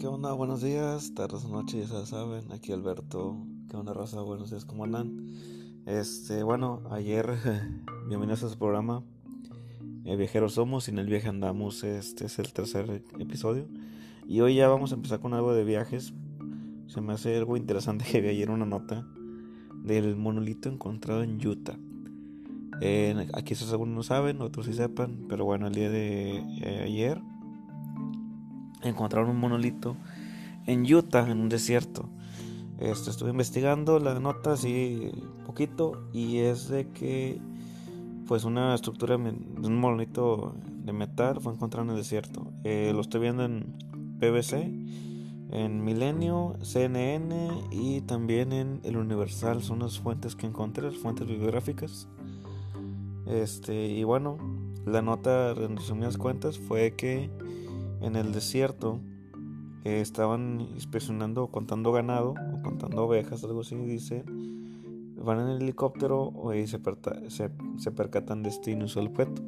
¿Qué onda? Buenos días, tardes noches, ya saben. Aquí Alberto. ¿Qué onda, raza? Buenos días, ¿cómo andan? Este, bueno, ayer, bienvenidos a su programa. Viajeros somos, sin el viaje andamos. Este es el tercer episodio. Y hoy ya vamos a empezar con algo de viajes. Se me hace algo interesante que vi ayer una nota del monolito encontrado en Utah. Aquí eso algunos no saben, otros sí sepan, pero bueno, el día de eh, ayer encontraron un monolito en Utah, en un desierto. Este, estuve investigando la nota así poquito y es de que pues una estructura de un monolito de metal fue encontrado en el desierto. Eh, lo estoy viendo en BBC, en Milenio, CNN y también en El Universal. Son las fuentes que encontré, las fuentes bibliográficas. Este, y bueno, la nota, en resumidas cuentas, fue que en el desierto eh, estaban inspeccionando, contando ganado, o contando ovejas, algo así, dice. Van en el helicóptero y se, se, se percatan de este inusual objeto.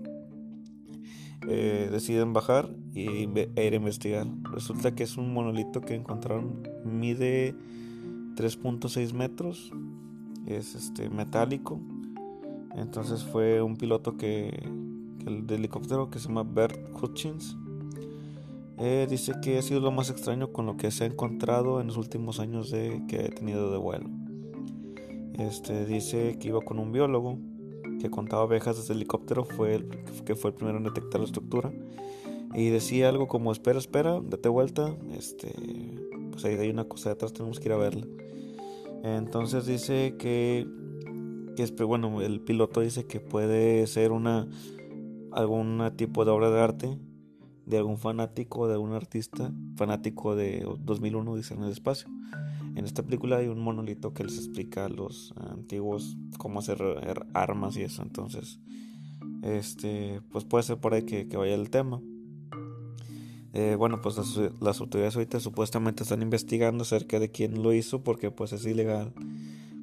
Eh, deciden bajar y, e ir a investigar. Resulta que es un monolito que encontraron, mide 3.6 metros, es este metálico entonces fue un piloto que, el helicóptero que se llama Bert Hutchins. Eh, dice que ha sido lo más extraño con lo que se ha encontrado en los últimos años de, que he tenido de vuelo. Este, dice que iba con un biólogo que contaba abejas desde el helicóptero, fue el, que fue el primero en detectar la estructura. Y decía algo como, espera, espera, date vuelta, este, pues ahí hay una cosa detrás, tenemos que ir a verla. Entonces dice que que bueno, el piloto dice que puede ser una algún tipo de obra de arte de algún fanático, de algún artista fanático de 2001 dice en el espacio. En esta película hay un monolito que les explica a los antiguos cómo hacer armas y eso. Entonces, este, pues puede ser por ahí que, vaya el tema. Eh, bueno, pues las, las, autoridades ahorita supuestamente están investigando acerca de quién lo hizo porque pues es ilegal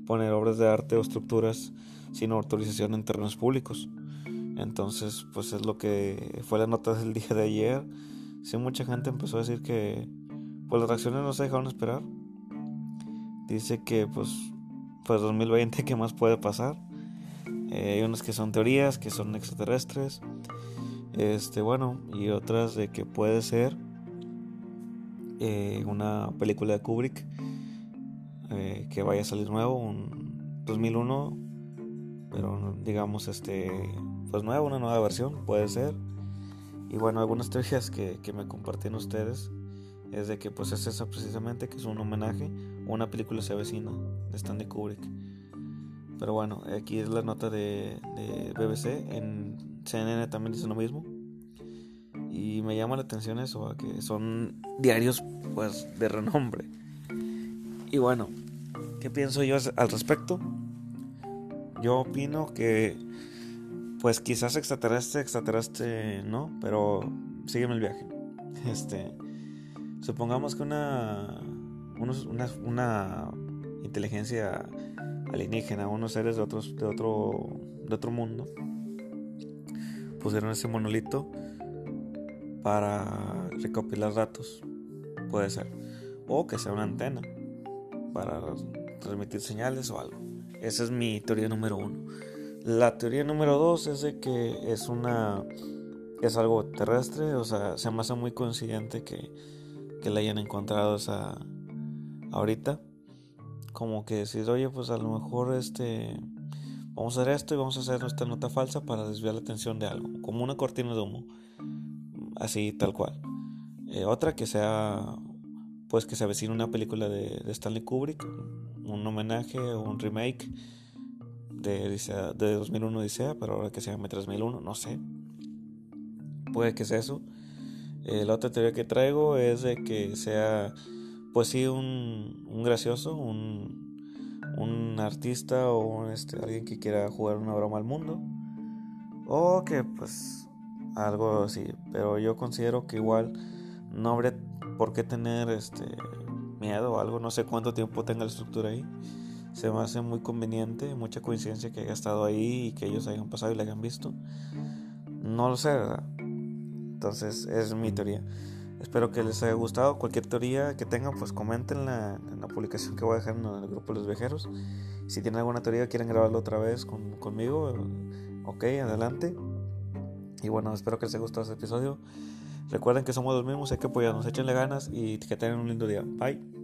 poner obras de arte o estructuras sin autorización en terrenos públicos. Entonces, pues es lo que fue la nota del día de ayer. Sí, mucha gente empezó a decir que pues las reacciones no se dejaron esperar. Dice que pues pues 2020 qué más puede pasar. Eh, hay unas que son teorías, que son extraterrestres. Este, bueno, y otras de que puede ser eh, una película de Kubrick eh, que vaya a salir nuevo, un 2001, pero digamos este, pues nuevo, una nueva versión, puede ser. Y bueno, algunas teorías que, que me compartieron ustedes es de que pues es esa precisamente, que es un homenaje a una película se avecina de Stanley Kubrick. Pero bueno, aquí es la nota de, de BBC, en CNN también dice lo mismo. Y me llama la atención eso, que son diarios pues de renombre. Y bueno, ¿qué pienso yo al respecto? Yo opino que, pues quizás extraterrestre, extraterrestre, no, pero sígueme el viaje. Este, supongamos que una, una, una inteligencia alienígena, unos seres de, otros, de, otro, de otro mundo, pusieron ese monolito para recopilar datos, puede ser, o que sea una antena para transmitir señales o algo. Esa es mi teoría número uno. La teoría número dos es de que es una es algo terrestre, o sea, se me hace muy coincidente que, que la hayan encontrado esa ahorita. Como que decir, oye, pues a lo mejor este vamos a hacer esto y vamos a hacer nuestra nota falsa para desviar la atención de algo, como una cortina de humo, así tal cual. Eh, otra que sea pues que se avecina una película de, Stanley Kubrick, un homenaje o un remake de, de 2001 Odisea, pero ahora que se llame 3001, no sé. Puede que sea eso. Eh, la otra teoría que traigo es de que sea, pues sí, un, un gracioso, un, un artista o este, alguien que quiera jugar una broma al mundo. O que pues algo así. Pero yo considero que igual no habría por qué tener este miedo o algo, no sé cuánto tiempo tenga la estructura ahí. Se me hace muy conveniente, mucha coincidencia que haya estado ahí y que ellos hayan pasado y la hayan visto. No lo sé, ¿verdad? Entonces, es mi teoría. Espero que les haya gustado. Cualquier teoría que tengan, pues comentenla en la publicación que voy a dejar en el grupo los viajeros. Si tienen alguna teoría, quieren grabarlo otra vez conmigo, ok, adelante. Y bueno, espero que les haya gustado este episodio. Recuerden que somos los mismos, hay que apoyarnos, échenle ganas y que tengan un lindo día. Bye.